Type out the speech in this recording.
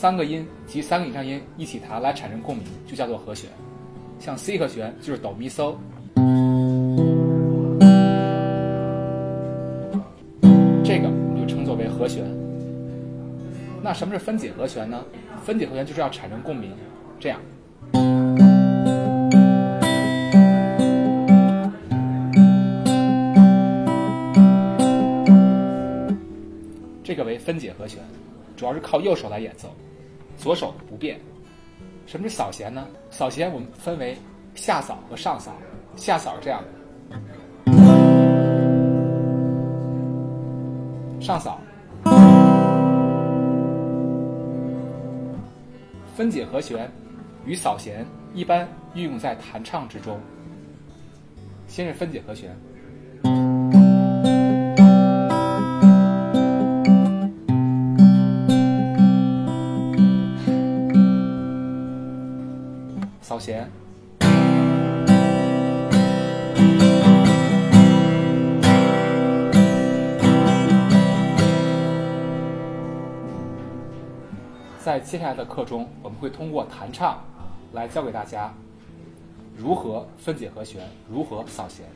三个音及三个以上音一起弹来产生共鸣，就叫做和弦。像 C 和弦就是哆咪嗦，这个我们就称作为和弦。那什么是分解和弦呢？分解和弦就是要产生共鸣，这样。这个为分解和弦，主要是靠右手来演奏，左手不变。什么是扫弦呢？扫弦我们分为下扫和上扫。下扫是这样的，上扫。分解和弦与扫弦一般运用在弹唱之中。先是分解和弦。扫弦，在接下来的课中，我们会通过弹唱来教给大家如何分解和弦，如何扫弦。